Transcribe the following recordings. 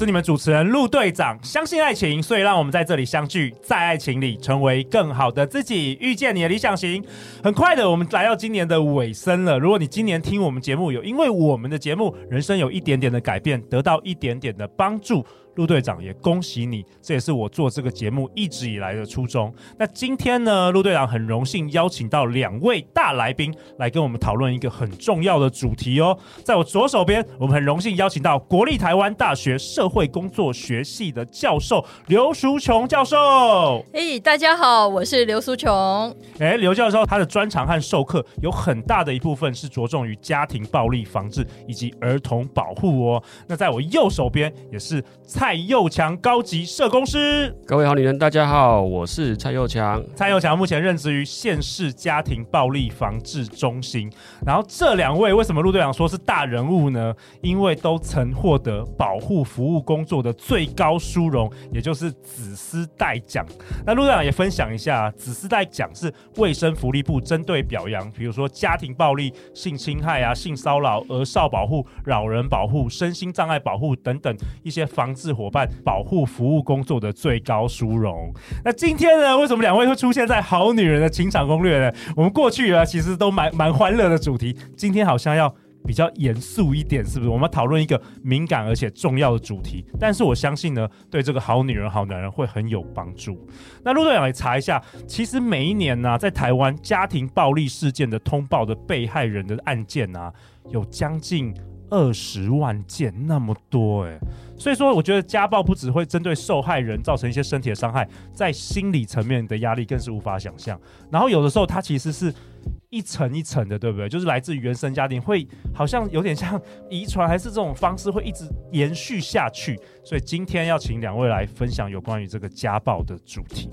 是你们主持人陆队长，相信爱情，所以让我们在这里相聚，在爱情里成为更好的自己，遇见你的理想型。很快的，我们来到今年的尾声了。如果你今年听我们节目，有因为我们的节目，人生有一点点的改变，得到一点点的帮助。陆队长也恭喜你，这也是我做这个节目一直以来的初衷。那今天呢，陆队长很荣幸邀请到两位大来宾来跟我们讨论一个很重要的主题哦。在我左手边，我们很荣幸邀请到国立台湾大学社会工作学系的教授刘淑琼教授。嘿，大家好，我是刘淑琼。哎，刘教授他的专长和授课有很大的一部分是着重于家庭暴力防治以及儿童保护哦。那在我右手边也是。蔡佑强高级社工师，各位好女人，大家好，我是蔡佑强。蔡佑强目前任职于县市家庭暴力防治中心。然后这两位为什么陆队长说是大人物呢？因为都曾获得保护服务工作的最高殊荣，也就是紫丝带奖。那陆队长也分享一下，紫丝带奖是卫生福利部针对表扬，比如说家庭暴力、性侵害啊、性骚扰、儿少保护、老人保护、身心障碍保护等等一些防治。伙伴保护服务工作的最高殊荣。那今天呢，为什么两位会出现在《好女人的情场攻略》呢？我们过去啊，其实都蛮蛮欢乐的主题，今天好像要比较严肃一点，是不是？我们讨论一个敏感而且重要的主题，但是我相信呢，对这个好女人、好男人会很有帮助。那陆队长来查一下，其实每一年呢、在台湾家庭暴力事件的通报的被害人的案件啊，有将近。二十万件那么多诶，所以说我觉得家暴不只会针对受害人造成一些身体的伤害，在心理层面的压力更是无法想象。然后有的时候它其实是一层一层的，对不对？就是来自于原生家庭，会好像有点像遗传，还是这种方式会一直延续下去。所以今天要请两位来分享有关于这个家暴的主题。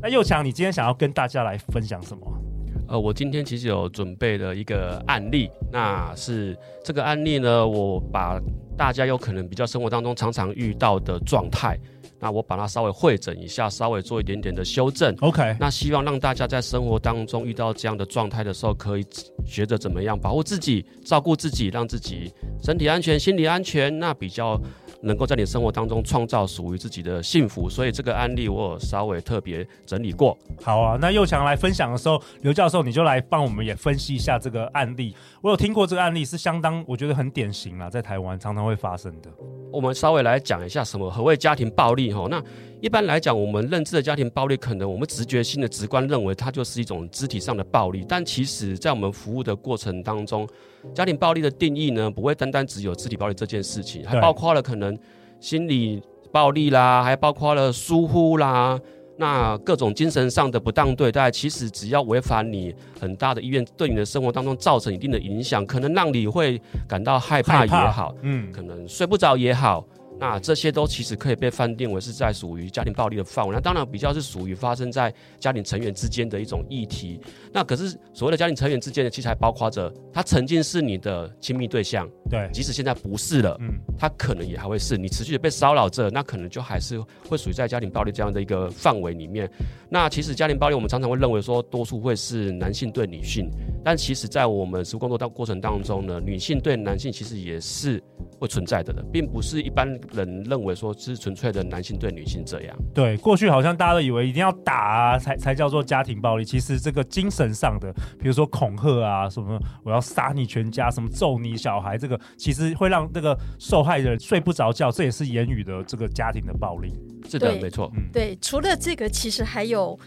那又强，你今天想要跟大家来分享什么？呃，我今天其实有准备了一个案例，那是这个案例呢，我把大家有可能比较生活当中常常遇到的状态，那我把它稍微会诊一下，稍微做一点点的修正。OK，那希望让大家在生活当中遇到这样的状态的时候，可以学着怎么样保护自己、照顾自己，让自己身体安全、心理安全，那比较。能够在你生活当中创造属于自己的幸福，所以这个案例我有稍微特别整理过。好啊，那又强来分享的时候，刘教授你就来帮我们也分析一下这个案例。我有听过这个案例，是相当我觉得很典型啊，在台湾常常会发生的。我们稍微来讲一下什么何谓家庭暴力哈？那一般来讲，我们认知的家庭暴力，可能我们直觉性的直观认为它就是一种肢体上的暴力，但其实在我们服务的过程当中，家庭暴力的定义呢，不会单单只有肢体暴力这件事情，还包括了可能心理暴力啦，还包括了疏忽啦，那各种精神上的不当对待，其实只要违反你很大的意愿，对你的生活当中造成一定的影响，可能让你会感到害怕也好，嗯，可能睡不着也好。那这些都其实可以被判定为是在属于家庭暴力的范围。那当然比较是属于发生在家庭成员之间的一种议题。那可是所谓的家庭成员之间的，其实还包括着他曾经是你的亲密对象，对，即使现在不是了，嗯，他可能也还会是你持续的被骚扰着，那可能就还是会属于在家庭暴力这样的一个范围里面。那其实家庭暴力我们常常会认为说多数会是男性对女性，但其实在我们实务工作当过程当中呢，女性对男性其实也是会存在的的，并不是一般。人认为说是纯粹的男性对女性这样，对，过去好像大家都以为一定要打啊才才叫做家庭暴力，其实这个精神上的，比如说恐吓啊，什么我要杀你全家，什么揍你小孩，这个其实会让这个受害人睡不着觉，这也是言语的这个家庭的暴力。是的，没错。嗯，对，除了这个，其实还有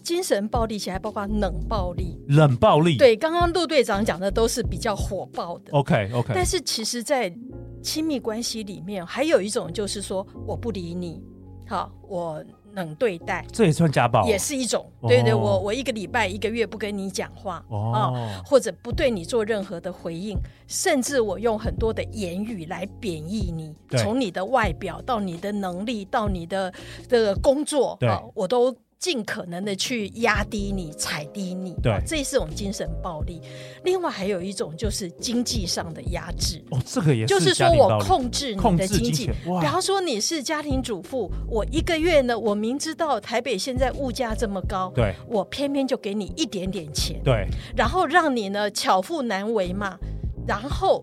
精神暴力，其实还包括冷暴力。冷暴力，对，刚刚陆队长讲的都是比较火爆的。OK OK，但是其实，在亲密关系里面还有一种，就是说我不理你，好，我冷对待，这也算家暴，也是一种。对对，我我一个礼拜、一个月不跟你讲话，哦，或者不对你做任何的回应，甚至我用很多的言语来贬义你，从你的外表到你的能力到你的这个工作，啊，我都尽可能的去压低你、踩低你，对，这是一种精神暴力。另外还有一种就是经济上的压制。哦，这个也是就是说我控制你的经济。比方说你是家庭主妇，我一个月呢，我明知道台北现在物价这么高，对，我偏偏就给你一点点钱，对，然后让你呢巧妇难为嘛，然后。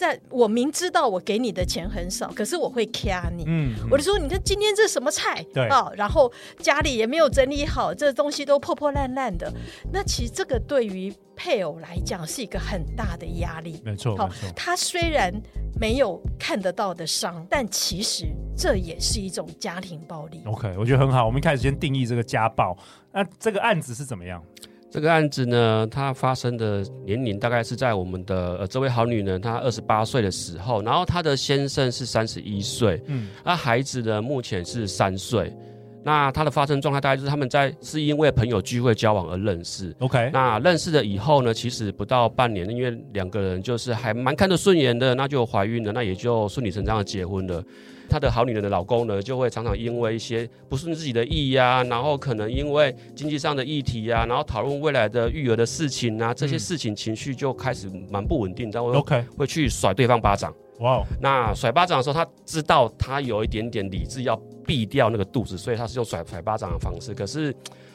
在我明知道我给你的钱很少，可是我会掐你。嗯，嗯，我就说，你看今天这什么菜？对啊，然后家里也没有整理好，这东西都破破烂烂的。那其实这个对于配偶来讲是一个很大的压力。没错，好，没错。他虽然没有看得到的伤，但其实这也是一种家庭暴力。OK，我觉得很好。我们一开始先定义这个家暴。那这个案子是怎么样？这个案子呢，它发生的年龄大概是在我们的呃这位好女人她二十八岁的时候，然后她的先生是三十一岁，嗯，那孩子呢目前是三岁，那他的发生状态大概就是他们在是因为朋友聚会交往而认识，OK，那认识了以后呢，其实不到半年，因为两个人就是还蛮看得顺眼的，那就怀孕了，那也就顺理成章的结婚了。她的好女人的老公呢，就会常常因为一些不顺自己的意呀、啊，然后可能因为经济上的议题呀、啊，然后讨论未来的育儿的事情啊，这些事情情绪就开始蛮不稳定，然后 OK 会去甩对方巴掌。哇.那甩巴掌的时候，他知道他有一点点理智要避掉那个肚子，所以他是用甩甩巴掌的方式。可是，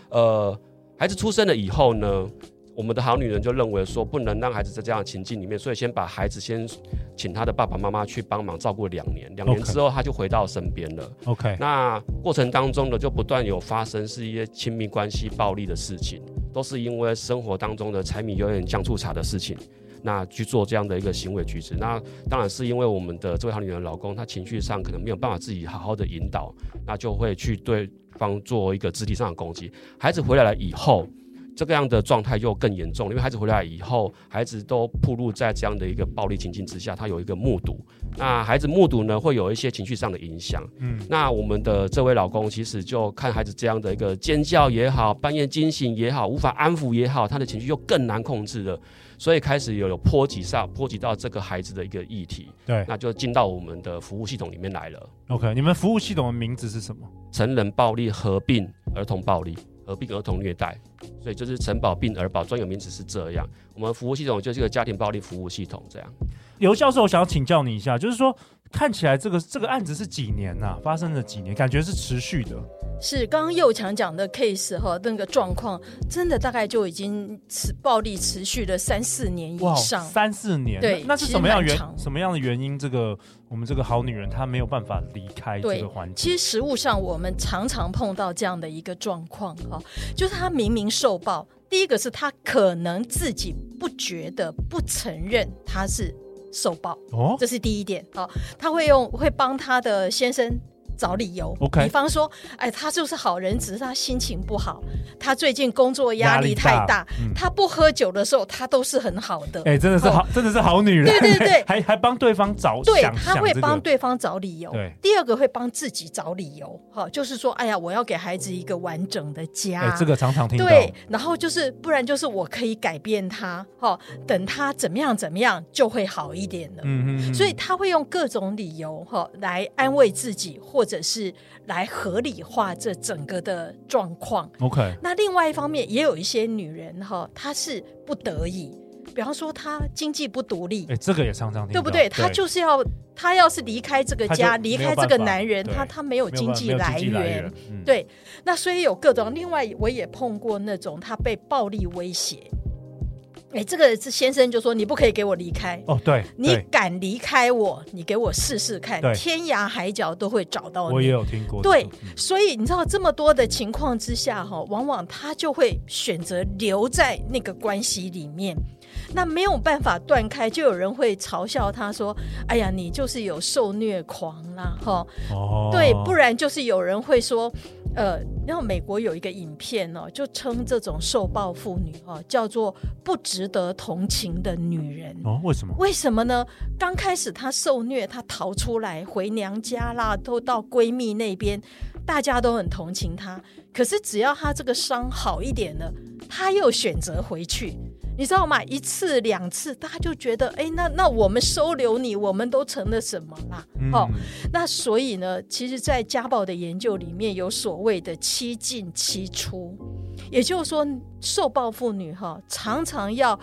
呃，孩子出生了以后呢？我们的好女人就认为说，不能让孩子在这样的情境里面，所以先把孩子先请他的爸爸妈妈去帮忙照顾两年，两年之后他就回到身边了。OK，那过程当中呢，就不断有发生是一些亲密关系暴力的事情，都是因为生活当中的柴米油盐酱醋茶的事情，那去做这样的一个行为举止。那当然是因为我们的这位好女人的老公，他情绪上可能没有办法自己好好的引导，那就会去对方做一个肢体上的攻击。孩子回来了以后。这个样的状态又更严重，因为孩子回来以后，孩子都暴露在这样的一个暴力情境之下，他有一个目睹，那孩子目睹呢，会有一些情绪上的影响。嗯，那我们的这位老公其实就看孩子这样的一个尖叫也好，半夜惊醒也好，无法安抚也好，他的情绪又更难控制了，所以开始有有波及上波及到这个孩子的一个议题。对，那就进到我们的服务系统里面来了。OK，你们服务系统的名字是什么？成人暴力合并儿童暴力。合并儿童虐待，所以就是城堡并儿保专有名词是这样。我们服务系统就是一个家庭暴力服务系统这样。刘教授，我想要请教你一下，就是说看起来这个这个案子是几年呐、啊？发生了几年？感觉是持续的。是刚刚右强讲的 case 哈，那个状况真的大概就已经持暴力持续了三四年以上。三四年，对，那是什么样原什么样的原因？这个我们这个好女人她没有办法离开这个环境。其实实务上我们常常碰到这样的一个状况哈，就是她明明受暴，第一个是她可能自己不觉得、不承认她是受暴，哦，这是第一点啊。他会用会帮他的先生。找理由.比方说，哎，他就是好人，只是他心情不好，他最近工作压力太大，大嗯、他不喝酒的时候，他都是很好的。哎，真的是好，哦、真的是好女人。对对对，还还帮对方找，对，他会帮对方找理由。对，第二个会帮自己找理由，哈，就是说，哎呀，我要给孩子一个完整的家。哎，这个常常听到。对，然后就是，不然就是我可以改变他，哈，等他怎么样怎么样就会好一点了。嗯嗯。所以他会用各种理由，哈，来安慰自己，或者是。来合理化这整个的状况。OK，那另外一方面，也有一些女人哈，她是不得已，比方说她经济不独立，哎，这个也常常听，对不对？她就是要，她要是离开这个家，离开这个男人，她她没有经济来源，对。那所以有各种，另外我也碰过那种她被暴力威胁。哎，这个是先生就说，你不可以给我离开。哦，对，你敢离开我，你给我试试看，天涯海角都会找到你。我也有听过，对，嗯、所以你知道这么多的情况之下哈，往往他就会选择留在那个关系里面，那没有办法断开，就有人会嘲笑他说：“哎呀，你就是有受虐狂啦，哈，哦，对，不然就是有人会说。”呃，然后美国有一个影片哦，就称这种受暴妇女哦，叫做不值得同情的女人哦。为什么？为什么呢？刚开始她受虐，她逃出来回娘家啦，都到闺蜜那边，大家都很同情她。可是只要她这个伤好一点了，她又选择回去。你知道吗？一次两次，大家就觉得，哎，那那我们收留你，我们都成了什么啦？嗯、哦，那所以呢，其实，在家暴的研究里面有所谓的七进七出，也就是说，受暴妇女哈、哦、常常要。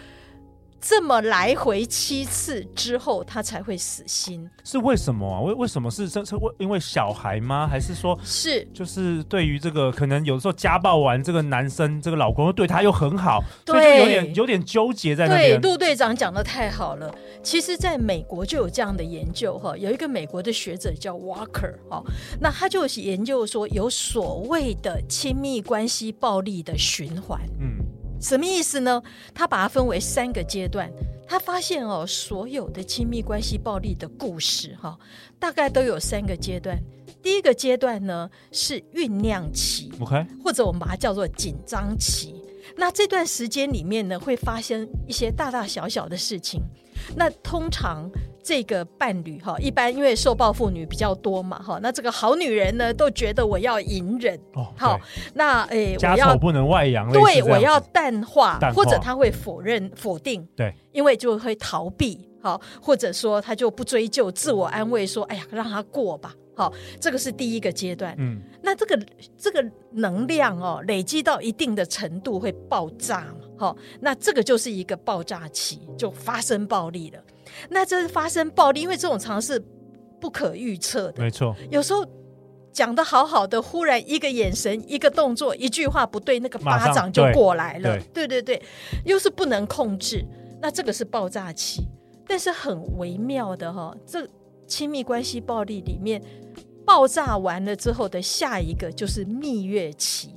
这么来回七次之后，他才会死心，是为什么啊？为为什么是这是为因为小孩吗？还是说，是就是对于这个可能有时候家暴完，这个男生这个老公对他又很好，对，所以就有点有点纠结在那边。对，陆队长讲的太好了。其实，在美国就有这样的研究哈，有一个美国的学者叫 Walker 哈，那他就研究说有所谓的亲密关系暴力的循环，嗯。什么意思呢？他把它分为三个阶段。他发现哦，所有的亲密关系暴力的故事哈，大概都有三个阶段。第一个阶段呢是酝酿期，OK，或者我们把它叫做紧张期。那这段时间里面呢，会发生一些大大小小的事情。那通常这个伴侣哈，一般因为受暴妇女比较多嘛哈，那这个好女人呢都觉得我要隐忍哦，好，那诶，家丑不能外扬，对，我要淡化，淡化或者他会否认否定，对，因为就会逃避，好，或者说他就不追究，自我安慰说，哎呀，让他过吧。好，这个是第一个阶段。嗯，那这个这个能量哦，累积到一定的程度会爆炸嘛？好，那这个就是一个爆炸期，就发生暴力了。那这是发生暴力，因为这种常是不可预测的。没错，有时候讲的好好的，忽然一个眼神、一个动作、一句话不对，那个巴掌就过来了。对，对对对，又是不能控制。那这个是爆炸期，但是很微妙的哈，这。亲密关系暴力里面，爆炸完了之后的下一个就是蜜月期。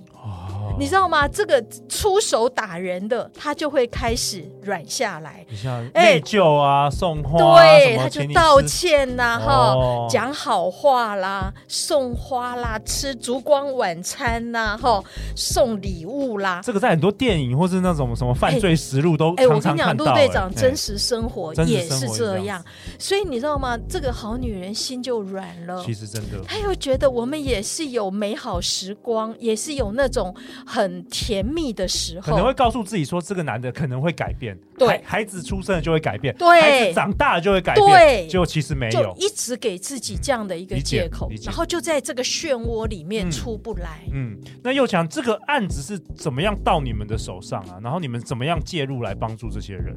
你知道吗？这个出手打人的，他就会开始软下来，像内疚啊，欸、送花、啊，对，他就道歉呐、啊，哈、哦，讲好话啦，送花啦，吃烛光晚餐呐、啊，哈，送礼物啦。这个在很多电影或是那种什么犯罪实录都。哎、欸，我跟你讲，陆队长真实生活也是这样，所以你知道吗？这个好女人心就软了。其实真的，他又觉得我们也是有美好时光，也是有那种。很甜蜜的时候，可能会告诉自己说，这个男的可能会改变。对，孩子出生了就会改变，对，孩子长大了就会改变。对，结果其实没有，就一直给自己这样的一个借口，然后就在这个漩涡里面出不来。嗯，嗯，那又强，这个案子是怎么样到你们的手上啊？然后你们怎么样介入来帮助这些人？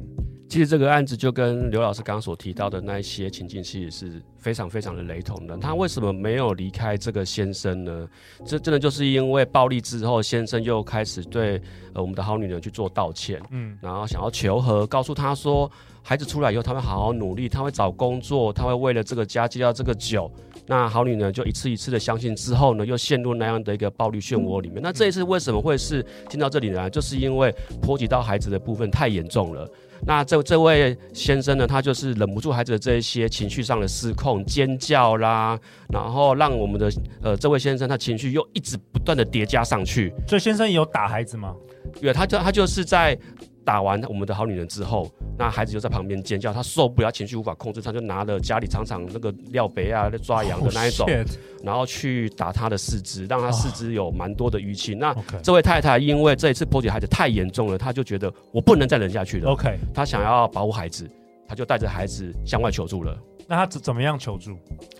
其实这个案子就跟刘老师刚刚所提到的那一些情境，其实是非常非常的雷同的。他为什么没有离开这个先生呢？这真的就是因为暴力之后，先生又开始对呃我们的好女人去做道歉，嗯，然后想要求和，告诉她说，孩子出来以后他会好好努力，他会找工作，他会为了这个家戒掉这个酒。那好女人就一次一次的相信之后呢，又陷入那样的一个暴力漩涡里面。那这一次为什么会是进到这里来？就是因为波及到孩子的部分太严重了。那这这位先生呢，他就是忍不住孩子的这一些情绪上的失控，尖叫啦，然后让我们的呃这位先生他情绪又一直不断的叠加上去。所以先生有打孩子吗？对，他就他就是在。打完我们的好女人之后，那孩子就在旁边尖叫，他受不了，情绪无法控制，他就拿了家里常常那个料杯啊、抓羊的那一种，oh, 然后去打他的四肢，让他四肢有蛮多的淤青。Oh, 那这位太太因为这一次波及孩子太严重了，她就觉得我不能再忍下去了。OK，她想要保护孩子，她就带着孩子向外求助了。那她怎怎么样求助？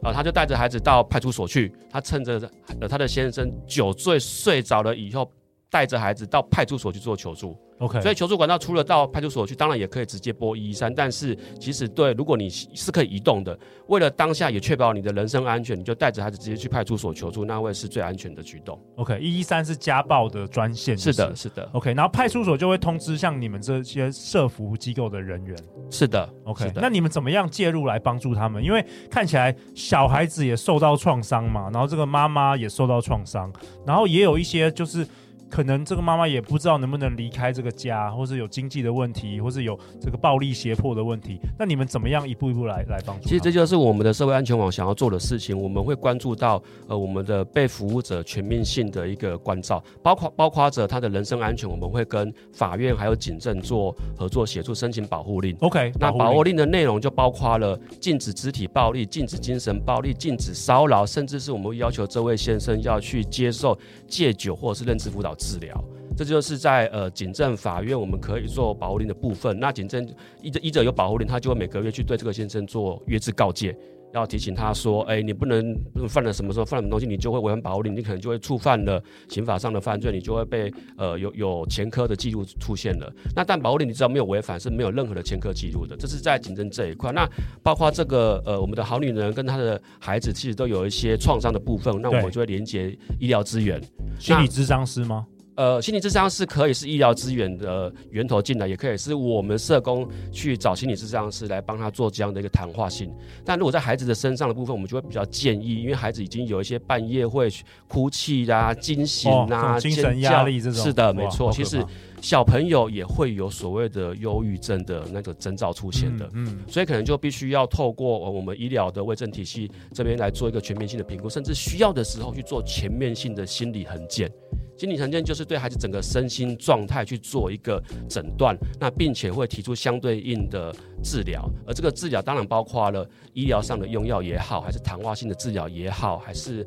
啊，她就带着孩子到派出所去，她趁着呃她的先生酒醉睡着了以后，带着孩子到派出所去做求助。OK，所以求助管道除了到派出所去，当然也可以直接拨一一三。但是其实对，如果你是可以移动的，为了当下也确保你的人身安全，你就带着孩子直接去派出所求助，那会是最安全的举动。OK，一一三是家暴的专线。是的，是的。OK，然后派出所就会通知像你们这些社福机构的人员。是的，OK 是的。那你们怎么样介入来帮助他们？因为看起来小孩子也受到创伤嘛，然后这个妈妈也受到创伤，然后也有一些就是。可能这个妈妈也不知道能不能离开这个家，或是有经济的问题，或是有这个暴力胁迫的问题。那你们怎么样一步一步来来帮助？其实这就是我们的社会安全网想要做的事情。我们会关注到呃我们的被服务者全面性的一个关照，包括包括着他的人身安全。我们会跟法院还有警政做合作，协助申请保护令。OK，那保护令的内容就包括了禁止肢体暴力、禁止精神暴力、禁止骚扰，甚至是我们要求这位先生要去接受戒酒或者是认知辅导治疗。这就是在呃警政法院我们可以做保护令的部分。那警政医医者有保护令，他就会每个月去对这个先生做约制告诫。要提醒他说：“哎，你不能犯了什么时候犯了什么东西，你就会违反保护令，你可能就会触犯了刑法上的犯罪，你就会被呃有有前科的记录出现了。那但保护令你只要没有违反，是没有任何的前科记录的。这是在警政这一块。那包括这个呃我们的好女人跟她的孩子，其实都有一些创伤的部分，那我们就会连接医疗资源，心理咨商师吗？”呃，心理咨商是可以是医疗资源的源头进来，也可以是我们社工去找心理咨商师来帮他做这样的一个谈话性。但如果在孩子的身上的部分，我们就会比较建议，因为孩子已经有一些半夜会哭泣啊、惊醒啊、哦、精神压力这种，是的，没错。其实小朋友也会有所谓的忧郁症的那个征兆出现的，嗯，嗯，所以可能就必须要透过我们医疗的卫生体系这边来做一个全面性的评估，甚至需要的时候去做全面性的心理衡鉴。心理层见就是对孩子整个身心状态去做一个诊断，那并且会提出相对应的治疗，而这个治疗当然包括了医疗上的用药也好，还是谈话性的治疗也好，还是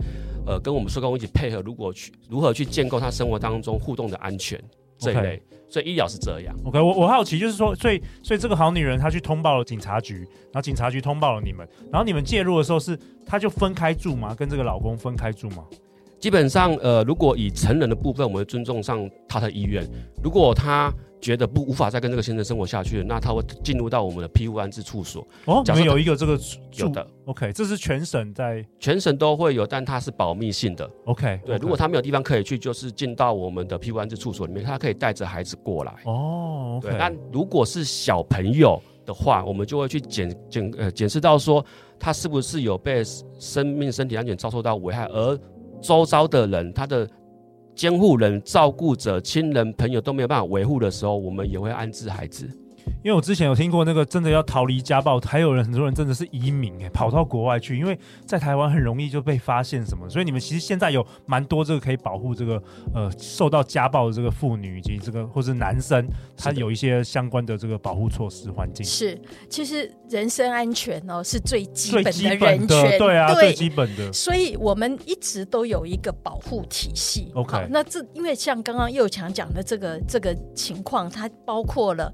呃跟我们社工一起配合，如果去如何去建构他生活当中互动的安全这一类，Okay. 所以医疗是这样。OK，我我好奇就是说，所以所以这个好女人她去通报了警察局，然后警察局通报了你们，然后你们介入的时候是她就分开住吗？跟这个老公分开住吗？基本上，呃，如果以成人的部分，我们会尊重上他的意愿。如果他觉得不无法再跟这个先生生活下去，那他会进入到我们的庇护安置处所。哦，你们有一个这个有的。OK，这是全省在全省都会有，但它是保密性的。OK，对，okay. 如果他没有地方可以去，就是进到我们的庇护安置处所里面，他可以带着孩子过来。哦，OK。但如果是小朋友的话，我们就会去检检呃检视到说他是不是有被生命身体安全遭受到危害，而周遭的人，他的监护人、照顾者、亲人、朋友都没有办法维护的时候，我们也会安置孩子。因为我之前有听过那个真的要逃离家暴，还有人很多人真的是移民哎，跑到国外去，因为在台湾很容易就被发现什么，所以你们其实现在有蛮多这个可以保护这个呃受到家暴的这个妇女以及这个或是男生，他有一些相关的这个保护措施环境。是，其实人身安全哦是最基本的人权，对啊，对最基本的。所以我们一直都有一个保护体系。OK，那这因为像刚刚右强讲的这个这个情况，它包括了。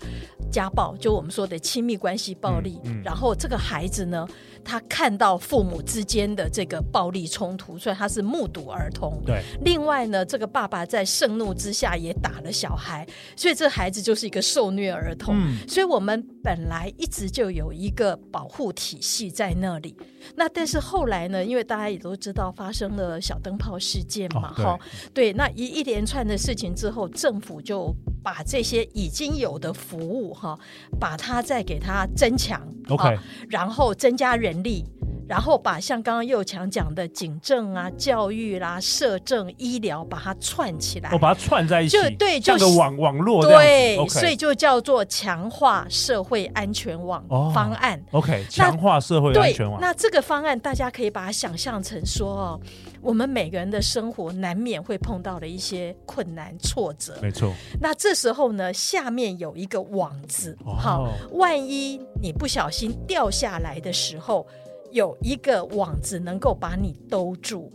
家暴就我们说的亲密关系暴力，嗯嗯，然后这个孩子呢，他看到父母之间的这个暴力冲突，所以他是目睹儿童。对，另外呢，这个爸爸在盛怒之下也打了小孩，所以这孩子就是一个受虐儿童。嗯，所以我们本来一直就有一个保护体系在那里。那但是后来呢，因为大家也都知道发生了小灯泡事件嘛，哈、哦，对，那一一连串的事情之后，政府就把这些已经有的服务哈、哦，把它再给它增强，OK，、哦、然后增加人力。然后把像刚刚右强讲的警政啊、教育啦、社政、医疗，把它串起来，我、哦、把它串在一起，就对，就像个网网络对，okay、所以就叫做强化社会安全网方案。哦、OK，强化社会安全网。那这个方案大家可以把它想象成说哦，我们每个人的生活难免会碰到的一些困难挫折，没错。那这时候呢，下面有一个网子，好、哦，万一你不小心掉下来的时候。有一个网子能够把你兜住。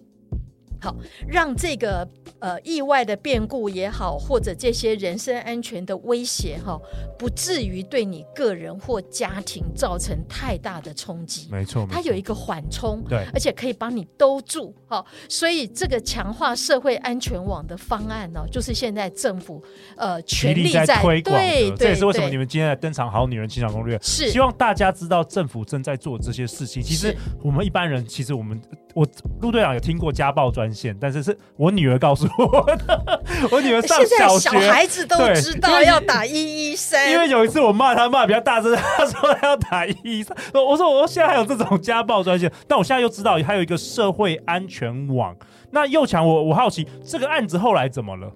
好，让这个呃意外的变故也好，或者这些人身安全的威胁哈，不至于对你个人或家庭造成太大的冲击。没错，它有一个缓冲，对，而且可以帮你兜住。好，所以这个强化社会安全网的方案呢，就是现在政府呃全力在推广的。对，这也是为什么你们今天来登场《好女人情场攻略》，是希望大家知道政府正在做这些事情。其实我们一般人，其实我们。我陆队长有听过家暴专线，但是是我女儿告诉我的。我女儿上小学，小孩子都知道要打一一三。因为有一次我骂他骂比较大声，他说他要打一一三。我说我现在还有这种家暴专线，但我现在又知道还有一个社会安全网。那又强，我我好奇这个案子后来怎么了？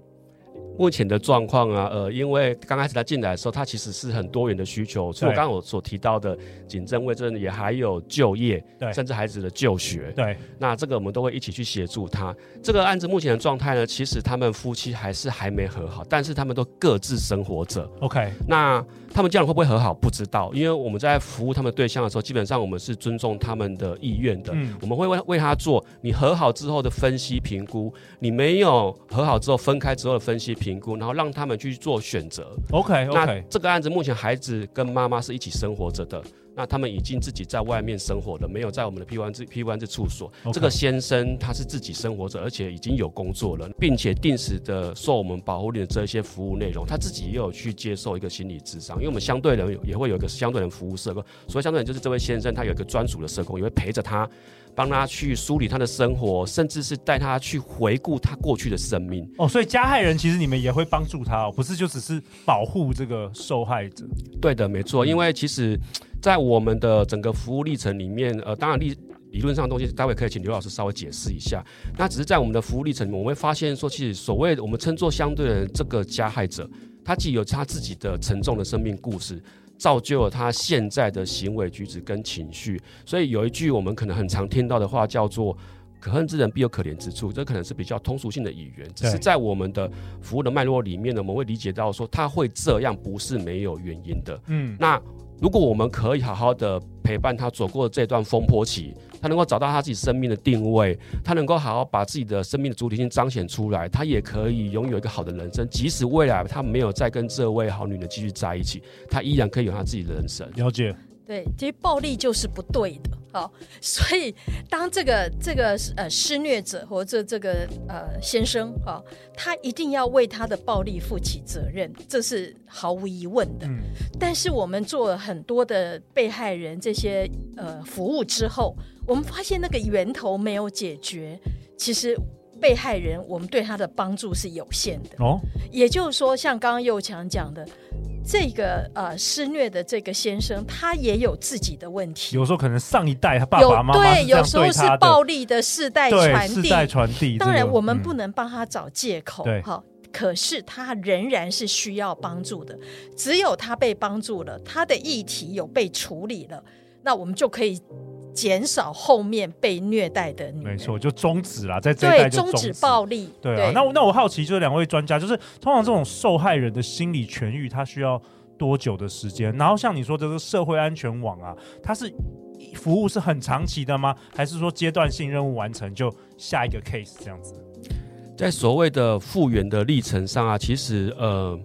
目前的状况啊，呃，因为刚开始他进来的时候，他其实是很多元的需求，除了刚刚我所提到的警政卫生，也还有就业，对，甚至孩子的就学，对。那这个我们都会一起去协助他。这个案子目前的状态呢，其实他们夫妻还是还没和好，但是他们都各自生活着。OK，那他们将来会不会和好？不知道，因为我们在服务他们对象的时候，基本上我们是尊重他们的意愿的。嗯，我们会为为他做你和好之后的分析评估，你没有和好之后分开之后的分析评。估，然后让他们去做选择。OK OK，那这个案子目前孩子跟妈妈是一起生活着的。那他们已经自己在外面生活了，没有在我们的 P 1这 P 1这处所。这个先生他是自己生活着，而且已经有工作了，并且定时的受我们保护令的这些服务内容，他自己也有去接受一个心理智商。因为我们相对人也会有一个相对人服务社工，所以相对人就是这位先生，他有一个专属的社工，也会陪着他，帮他去梳理他的生活，甚至是带他去回顾他过去的生命。哦，所以加害人其实你们也会帮助他哦，不是就只是保护这个受害者？对的，没错，因为其实。在我们的整个服务历程里面，呃，当然理理论上的东西，待会可以请刘老师稍微解释一下。那只是在我们的服务历程里面，我们会发现说，其实所谓的我们称作相对的这个加害者，他既有他自己的沉重的生命故事，造就了他现在的行为举止跟情绪。所以有一句我们可能很常听到的话叫做“可恨之人必有可怜之处”，这可能是比较通俗性的语言。只是在我们的服务的脉络里面呢，我们会理解到说他会这样不是没有原因的。嗯，那。如果我们可以好好的陪伴他走过这段风波期，他能够找到他自己生命的定位，他能够好好把自己的生命的主体性彰显出来，他也可以拥有一个好的人生。即使未来他没有再跟这位好女人继续在一起，他依然可以有他自己的人生。了解。对，其实暴力就是不对的，好，所以当这个这个呃施虐者或者这个呃先生啊，他一定要为他的暴力负起责任，这是毫无疑问的。嗯，但是我们做了很多的被害人这些呃服务之后，我们发现那个源头没有解决，其实被害人我们对他的帮助是有限的。哦，也就是说，像刚刚右强讲的。这个呃施虐的这个先生，他也有自己的问题。有时候可能上一代他爸爸妈妈对，有时候是暴力的世代传递。世代传递。当然，我们不能帮他找借口。对，好，可是他仍然是需要帮助的。只有他被帮助了，他的议题有被处理了，那我们就可以。减少后面被虐待的女人，没错，就终止啦，在这一代就终止暴力。对啊，对那那我好奇，就是两位专家，就是通常这种受害人的心理痊愈，他需要多久的时间？然后像你说这个社会安全网啊，它是服务是很长期的吗？还是说阶段性任务完成就下一个 case 这样子？在所谓的复原的历程上啊，其实呃，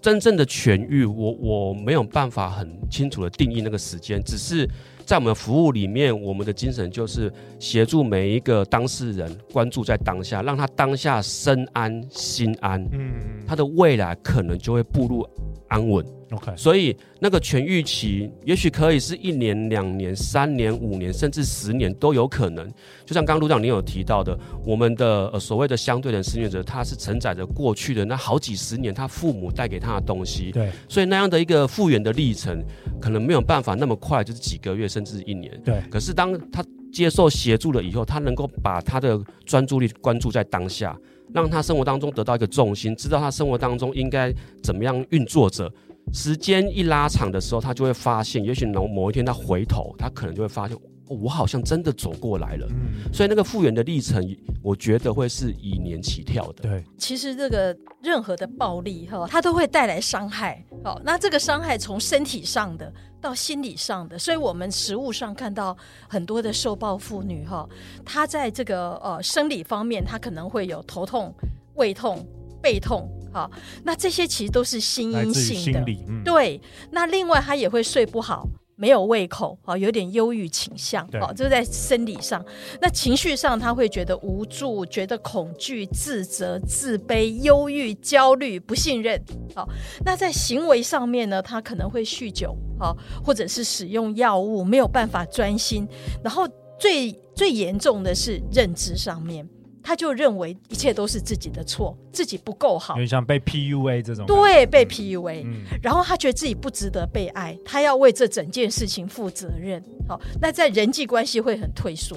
真正的痊愈，我我没有办法很清楚的定义那个时间，只是。在我们服务里面，我们的精神就是协助每一个当事人关注在当下，让他当下身安心安，嗯，他的未来可能就会步入安稳。OK，所以那个痊愈期也许可以是一年、两年、三年、五年，甚至十年都有可能。就像刚刚卢长您有提到的，我们的呃所谓的相对的施虐者，他是承载着过去的那好几十年他父母带给他的东西。对，所以那样的一个复原的历程，可能没有办法那么快，就是几个月甚至一年。对，可是当他接受协助了以后，他能够把他的专注力关注在当下，让他生活当中得到一个重心，知道他生活当中应该怎么样运作着。时间一拉长的时候，他就会发现，也许某某一天他回头，他可能就会发现，哦，我好像真的走过来了。嗯，所以那个复原的历程，我觉得会是以年起跳的。对，其实这个任何的暴力哈，它都会带来伤害。好，那这个伤害从身体上的到心理上的，所以我们实物上看到很多的受暴妇女哈，她在这个呃生理方面，她可能会有头痛、胃痛、背痛。好，那这些其实都是心因性的，嗯、对。那另外他也会睡不好，没有胃口，啊，有点忧郁倾向，好，这是在生理上。那情绪上他会觉得无助，觉得恐惧、自责、自卑、忧郁、焦虑、不信任。好，那在行为上面呢，他可能会酗酒，好，或者是使用药物，没有办法专心。然后最最严重的是认知上面。他就认为一切都是自己的错，自己不够好，有点像被 PUA 这种。对，被 PUA，嗯，然后他觉得自己不值得被爱，他要为这整件事情负责任。好，那在人际关系会很退缩。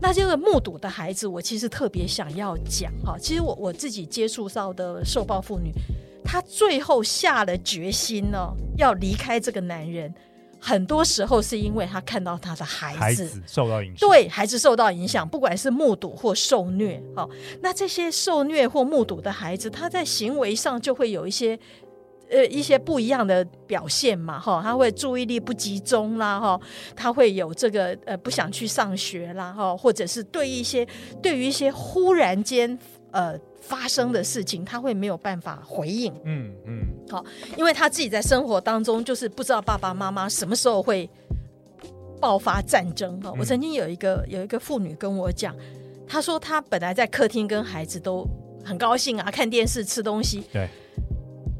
那这个目睹的孩子，我其实特别想要讲哈，其实我我自己接触到的受暴妇女，她最后下了决心呢，要离开这个男人。很多时候是因为他看到他的孩子，受到影响，对孩子受到影响，不管是目睹或受虐，好，那这些受虐或目睹的孩子，他在行为上就会有一些呃一些不一样的表现嘛，哈，他会注意力不集中啦，哈，他会有这个呃不想去上学啦，哈，或者是对一些对于一些忽然间呃发生的事情，他会没有办法回应。嗯嗯，好，因为他自己在生活当中就是不知道爸爸妈妈什么时候会爆发战争。哈、嗯，我曾经有一个有一个妇女跟我讲，她说她本来在客厅跟孩子都很高兴啊，看电视吃东西。对，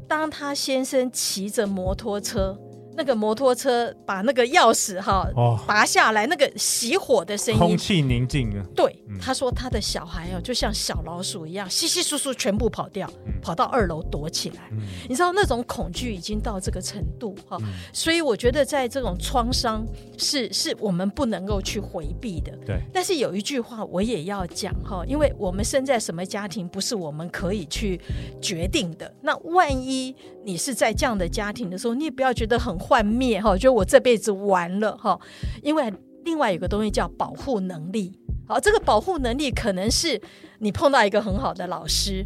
当她先生骑着摩托车。那个摩托车把那个钥匙哈拔下来，那个熄火的声音，空气宁静了。对，他说他的小孩哦，就像小老鼠一样，稀稀疏疏全部跑掉，跑到二楼躲起来。你知道那种恐惧已经到这个程度哈，所以我觉得在这种创伤是是我们不能够去回避的。对，但是有一句话我也要讲哈，因为我们生在什么家庭不是我们可以去决定的。那万一你是在这样的家庭的时候，你也不要觉得很。幻灭哈，觉得我这辈子完了哈，因为另外有个东西叫保护能力。好，这个保护能力可能是你碰到一个很好的老师，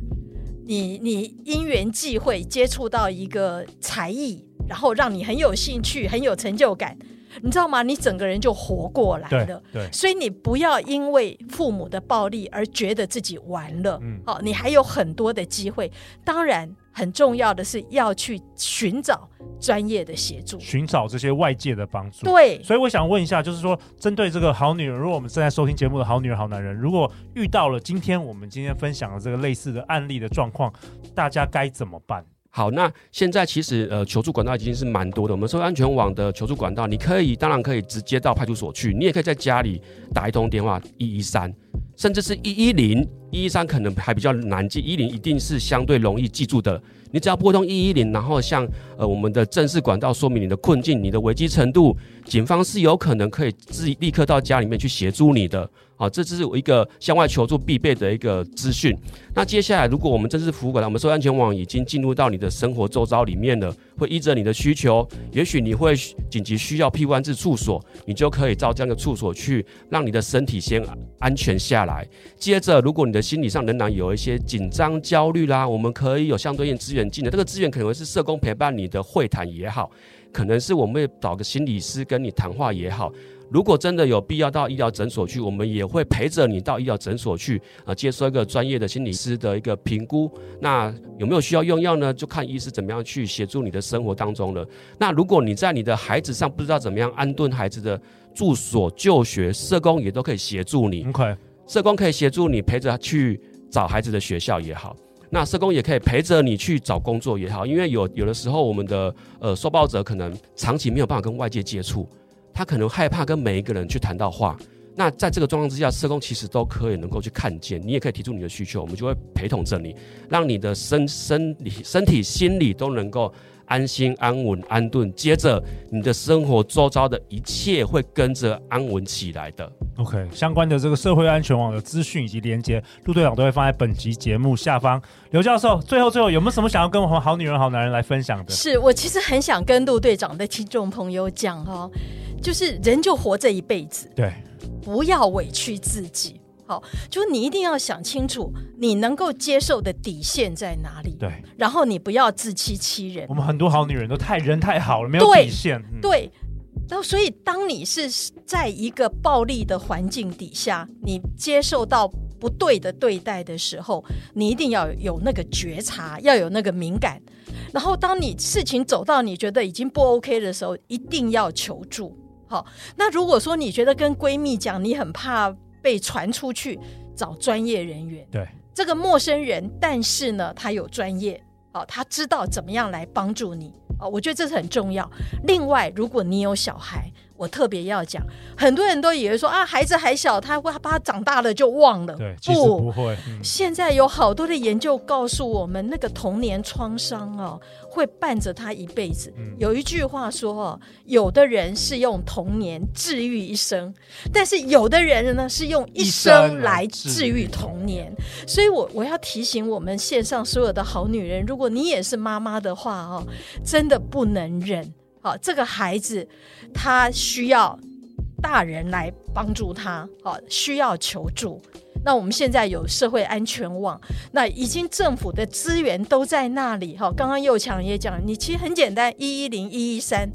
你你因缘际会接触到一个才艺，然后让你很有兴趣、很有成就感。你知道吗？你整个人就活过来了。对，所以你不要因为父母的暴力而觉得自己完了。嗯，好，你还有很多的机会。当然，很重要的是要去寻找专业的协助，寻找这些外界的帮助。对，所以我想问一下，就是说，针对这个好女人，如果我们正在收听节目的好女人、好男人，如果遇到了今天我们今天分享的这个类似的案例的状况，大家该怎么办？好，那现在其实呃求助管道已经是蛮多的。我们说安全网的求助管道，你可以当然可以直接到派出所去，你也可以在家里打一通电话一一三，甚至是一一零一一三可能还比较难记，一零一定是相对容易记住的。你只要拨通一一零，然后向呃我们的正式管道说明你的困境、你的危机程度，警方是有可能可以自立刻到家里面去协助你的。好，这只是我一个向外求助必备的一个资讯。那接下来，如果我们正式服务过来，我们社会安全网已经进入到你的生活周遭里面了，会依着你的需求，也许你会紧急需要庇护安置处所，你就可以照这样的处所去，让你的身体先安全下来。接着，如果你的心理上仍然有一些紧张、焦虑啦，我们可以有相对应资源进来。这个资源可能是社工陪伴你的会谈也好，可能是我们会找个心理师跟你谈话也好。如果真的有必要到医疗诊所去，我们也会陪着你到医疗诊所去啊，接受一个专业的心理师的一个评估。那有没有需要用药呢？就看医师怎么样去协助你的生活当中了。那如果你在你的孩子上不知道怎么样安顿孩子的住所就学，社工也都可以协助你。OK，社工可以协助你陪着去找孩子的学校也好，那社工也可以陪着你去找工作也好，因为有有的时候我们的呃受暴者可能长期没有办法跟外界接触。他可能害怕跟每一个人去谈到话，那在这个状况之下，社工其实都可以能够去看见，你也可以提出你的需求，我们就会陪同着你，让你的身身体、身体、心理都能够安心、安稳、安顿。接着，你的生活周遭的一切会跟着安稳起来的。OK，相关的这个社会安全网的资讯以及连接，陆队长都会放在本集节目下方。刘教授，最后最后有没有什么想要跟我们好女人、好男人来分享的？是我其实很想跟陆队长的听众朋友讲哦。就是人就活这一辈子，对，不要委屈自己。好，就是你一定要想清楚，你能够接受的底线在哪里。对，然后你不要自欺欺人。我们很多好女人都太人太好了，没有底线。对，嗯、对，然后所以当你是在一个暴力的环境底下，你接受到不对的对待的时候，你一定要有那个觉察，要有那个敏感。然后当你事情走到你觉得已经不 OK 的时候，一定要求助。好，那如果说你觉得跟闺蜜讲，你很怕被传出去，找专业人员。对，这个陌生人，但是呢，他有专业，哦，他知道怎么样来帮助你。啊，我觉得这是很重要。另外，如果你有小孩，我特别要讲，很多人都以为说啊，孩子还小，他会怕他长大了就忘了。对，不不会。嗯，现在有好多的研究告诉我们，那个童年创伤哦，会伴着他一辈子。嗯，有一句话说哦，有的人是用童年治愈一生，但是有的人呢是用一生来治愈童年。所以我我要提醒我们线上所有的好女人，如果你也是妈妈的话哦，真的不能忍。好，这个孩子他需要大人来帮助他，好，需要求助。那我们现在有社会安全网，那已经政府的资源都在那里。哈，刚刚又强也讲，你其实很简单，一一零一一三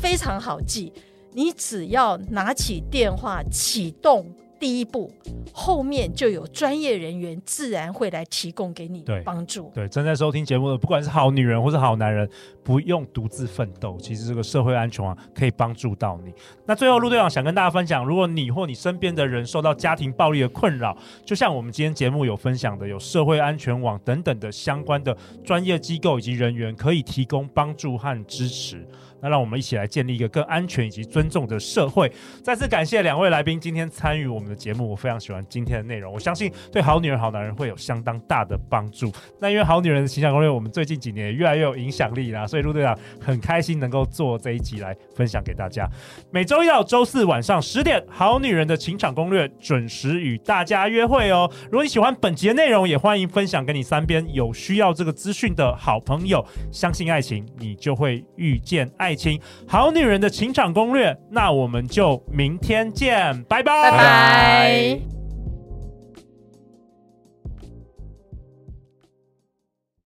非常好记，你只要拿起电话启动第一步，后面就有专业人员自然会来提供给你帮助。对，对，正在收听节目的，不管是好女人或是好男人，不用独自奋斗，其实这个社会安全网可以帮助到你。那最后，陆队长想跟大家分享，如果你或你身边的人受到家庭暴力的困扰，就像我们今天节目有分享的，有社会安全网等等的相关的专业机构以及人员可以提供帮助和支持。那让我们一起来建立一个更安全以及尊重的社会。再次感谢两位来宾今天参与我们的节目，我非常喜欢今天的内容，我相信对好女人、好男人会有相当大的帮助。那因为好女人的形象攻略，我们最近几年也越来越有影响力啦，所以陆队长很开心能够做这一集来分享给大家。每周一到周四晚上十点，好女人的情场攻略准时与大家约会哦。如果你喜欢本集的内容，也欢迎分享给你身边有需要这个资讯的好朋友。相信爱情，你就会遇见爱。情好女人的情场攻略，那我们就明天见，拜拜。拜拜。